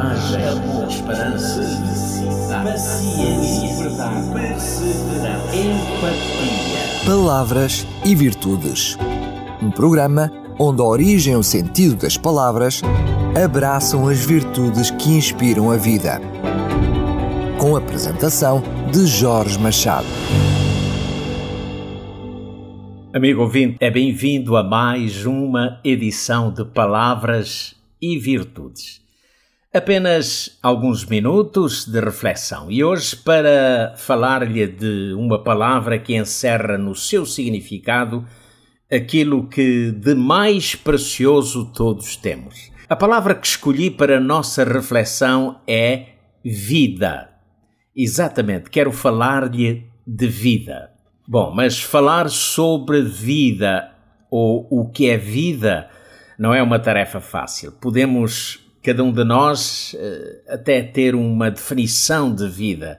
coragem, amor, esperança, felicidade, paciência, verdade, perseverança, empatia. Palavras e Virtudes. Um programa onde a origem e o sentido das palavras abraçam as virtudes que inspiram a vida. Com a apresentação de Jorge Machado. Amigo ouvinte, é bem-vindo a mais uma edição de Palavras e Virtudes. Apenas alguns minutos de reflexão e hoje para falar-lhe de uma palavra que encerra no seu significado aquilo que de mais precioso todos temos. A palavra que escolhi para a nossa reflexão é vida. Exatamente, quero falar-lhe de vida. Bom, mas falar sobre vida ou o que é vida não é uma tarefa fácil. Podemos, cada um de nós, eh, até ter uma definição de vida.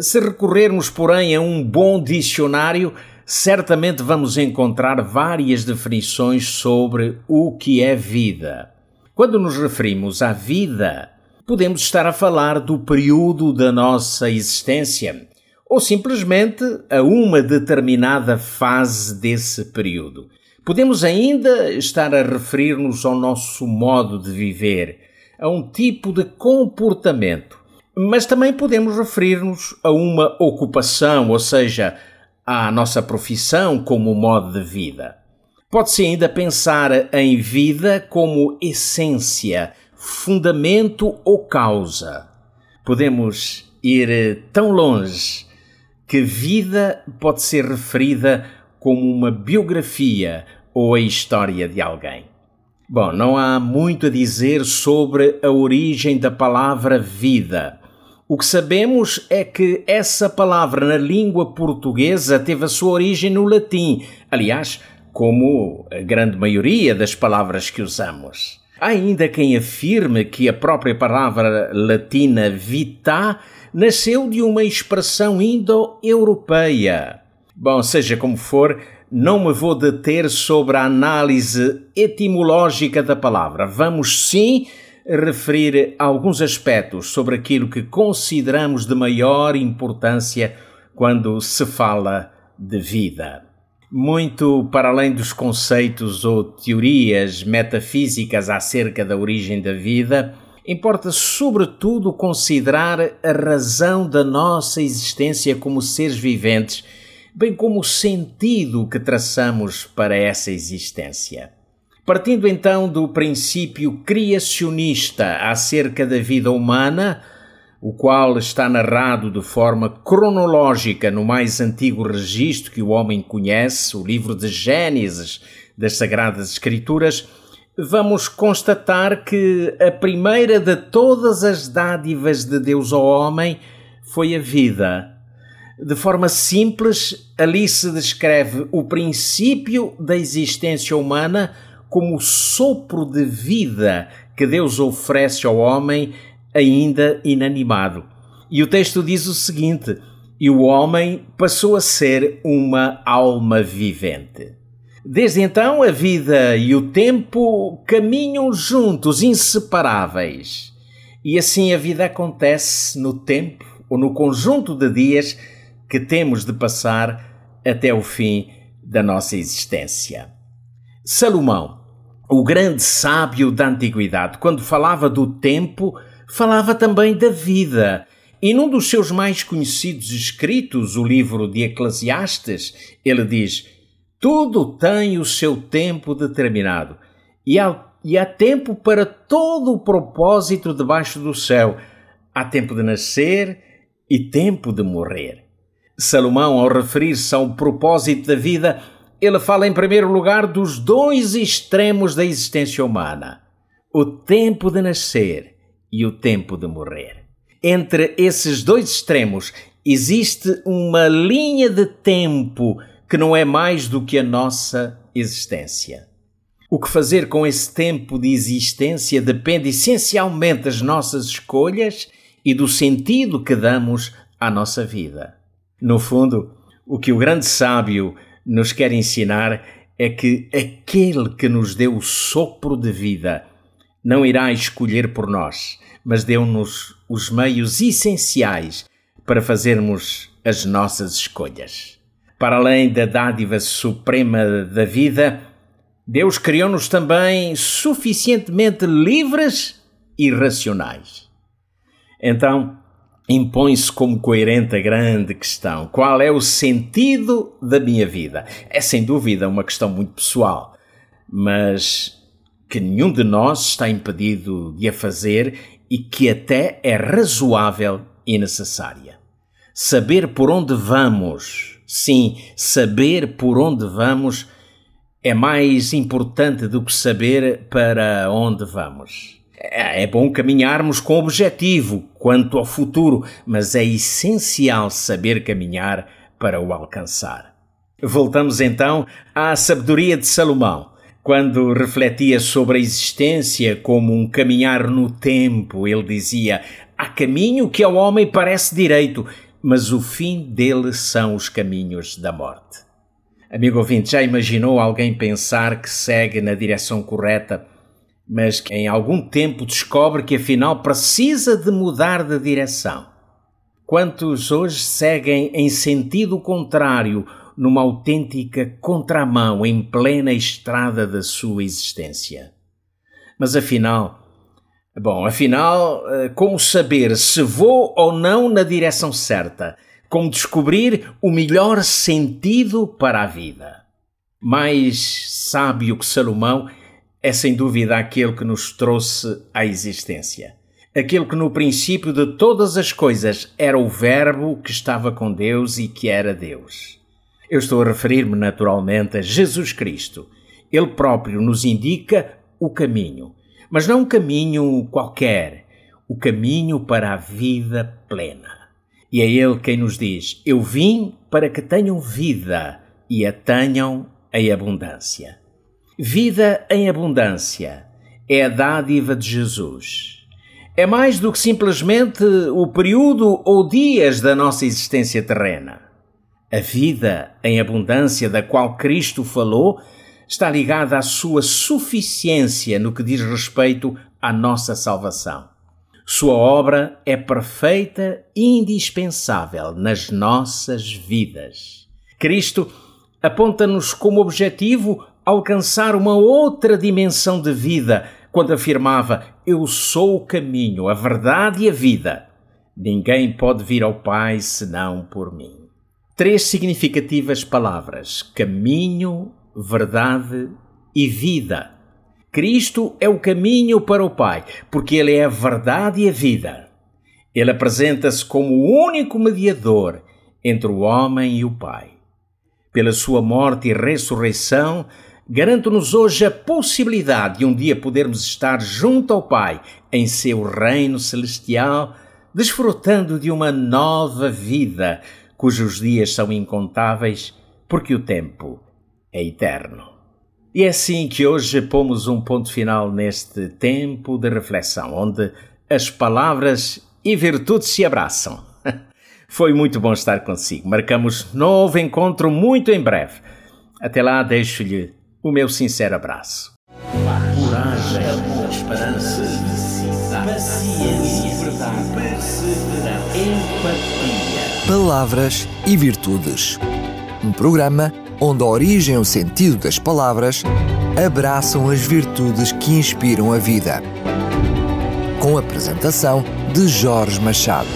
Se recorrermos, porém, a um bom dicionário, certamente vamos encontrar várias definições sobre o que é vida. Quando nos referimos à vida, podemos estar a falar do período da nossa existência ou simplesmente a uma determinada fase desse período. Podemos ainda estar a referir-nos ao nosso modo de viver, a um tipo de comportamento, mas também podemos referir-nos a uma ocupação, ou seja, à nossa profissão como modo de vida. Pode-se ainda pensar em vida como essência, fundamento ou causa. Podemos ir tão longe que vida pode ser referida como uma biografia ou a história de alguém. Bom, não há muito a dizer sobre a origem da palavra vida. O que sabemos é que essa palavra na língua portuguesa teve a sua origem no latim, aliás, como a grande maioria das palavras que usamos. Há ainda quem afirme que a própria palavra latina vita nasceu de uma expressão indo-europeia. Bom, seja como for, não me vou deter sobre a análise etimológica da palavra. Vamos sim referir alguns aspectos sobre aquilo que consideramos de maior importância quando se fala de vida. Muito para além dos conceitos ou teorias metafísicas acerca da origem da vida, importa sobretudo considerar a razão da nossa existência como seres viventes, bem como o sentido que traçamos para essa existência. Partindo então do princípio criacionista acerca da vida humana, o qual está narrado de forma cronológica no mais antigo registro que o homem conhece, o livro de Gênesis das Sagradas Escrituras, vamos constatar que a primeira de todas as dádivas de Deus ao homem foi a vida. De forma simples, ali se descreve o princípio da existência humana como o sopro de vida que Deus oferece ao homem ainda inanimado. E o texto diz o seguinte: E o homem passou a ser uma alma vivente. Desde então, a vida e o tempo caminham juntos, inseparáveis. E assim a vida acontece no tempo ou no conjunto de dias que temos de passar até o fim da nossa existência. Salomão, o grande sábio da antiguidade, quando falava do tempo, falava também da vida. E num dos seus mais conhecidos escritos, o livro de Eclesiastes, ele diz: tudo tem o seu tempo determinado e há, e há tempo para todo o propósito debaixo do céu. Há tempo de nascer e tempo de morrer. Salomão, ao referir-se ao propósito da vida, ele fala em primeiro lugar dos dois extremos da existência humana: o tempo de nascer e o tempo de morrer. Entre esses dois extremos existe uma linha de tempo que não é mais do que a nossa existência. O que fazer com esse tempo de existência depende essencialmente das nossas escolhas e do sentido que damos à nossa vida. No fundo, o que o grande sábio nos quer ensinar é que aquele que nos deu o sopro de vida não irá escolher por nós, mas deu-nos os meios essenciais para fazermos as nossas escolhas. Para além da dádiva suprema da vida, Deus criou-nos também suficientemente livres e racionais. Então, impõe-se como coerente a grande questão: qual é o sentido da minha vida? É sem dúvida uma questão muito pessoal, mas que nenhum de nós está impedido de a fazer e que até é razoável e necessária. Saber por onde vamos, sim, saber por onde vamos é mais importante do que saber para onde vamos. É, é bom caminharmos com objetivo quanto ao futuro, mas é essencial saber caminhar para o alcançar. Voltamos então à sabedoria de Salomão. Quando refletia sobre a existência como um caminhar no tempo, ele dizia: Há caminho que ao homem parece direito, mas o fim dele são os caminhos da morte. Amigo ouvinte, já imaginou alguém pensar que segue na direção correta, mas que em algum tempo descobre que afinal precisa de mudar de direção? Quantos hoje seguem em sentido contrário, numa autêntica contramão em plena estrada da sua existência? Mas afinal, Bom, afinal, eh, como saber se vou ou não na direção certa? Como descobrir o melhor sentido para a vida? Mais sábio que Salomão é sem dúvida aquele que nos trouxe à existência. Aquele que no princípio de todas as coisas era o Verbo que estava com Deus e que era Deus. Eu estou a referir-me naturalmente a Jesus Cristo. Ele próprio nos indica o caminho mas não um caminho qualquer, o caminho para a vida plena. E é Ele quem nos diz: Eu vim para que tenham vida e a tenham em abundância. Vida em abundância é a dádiva de Jesus. É mais do que simplesmente o período ou dias da nossa existência terrena. A vida em abundância da qual Cristo falou está ligada à sua suficiência no que diz respeito à nossa salvação. Sua obra é perfeita e indispensável nas nossas vidas. Cristo aponta-nos como objetivo alcançar uma outra dimensão de vida quando afirmava: Eu sou o caminho, a verdade e a vida. Ninguém pode vir ao Pai senão por mim. Três significativas palavras: caminho, verdade e vida. Cristo é o caminho para o Pai, porque Ele é a verdade e a vida. Ele apresenta-se como o único mediador entre o homem e o Pai. Pela sua morte e ressurreição, garante-nos hoje a possibilidade de um dia podermos estar junto ao Pai em seu reino celestial, desfrutando de uma nova vida, cujos dias são incontáveis, porque o tempo é eterno. E é assim que hoje pomos um ponto final neste tempo de reflexão, onde as palavras e virtudes se abraçam. Foi muito bom estar consigo. Marcamos novo encontro muito em breve. Até lá, deixo-lhe o meu sincero abraço. Coragem, esperança, paciência, perseverança, empatia. Palavras e virtudes. Um programa onde a origem e o sentido das palavras abraçam as virtudes que inspiram a vida. Com a apresentação de Jorge Machado.